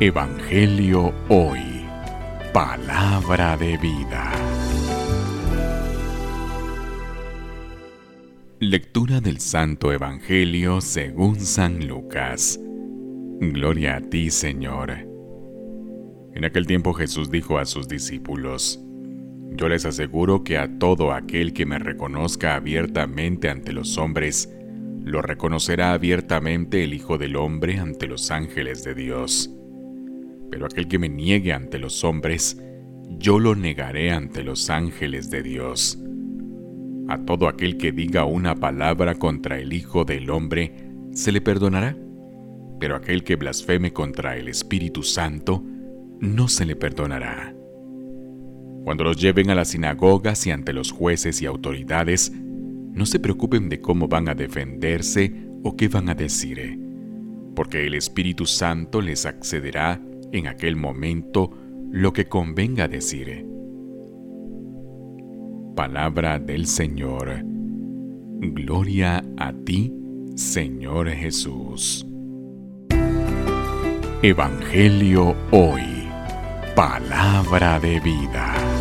Evangelio Hoy. Palabra de vida. Lectura del Santo Evangelio según San Lucas. Gloria a ti, Señor. En aquel tiempo Jesús dijo a sus discípulos, Yo les aseguro que a todo aquel que me reconozca abiertamente ante los hombres, lo reconocerá abiertamente el Hijo del Hombre ante los ángeles de Dios pero aquel que me niegue ante los hombres, yo lo negaré ante los ángeles de Dios. A todo aquel que diga una palabra contra el Hijo del Hombre, se le perdonará, pero aquel que blasfeme contra el Espíritu Santo, no se le perdonará. Cuando los lleven a las sinagogas y ante los jueces y autoridades, no se preocupen de cómo van a defenderse o qué van a decir, porque el Espíritu Santo les accederá en aquel momento lo que convenga decir. Palabra del Señor. Gloria a ti, Señor Jesús. Evangelio hoy. Palabra de vida.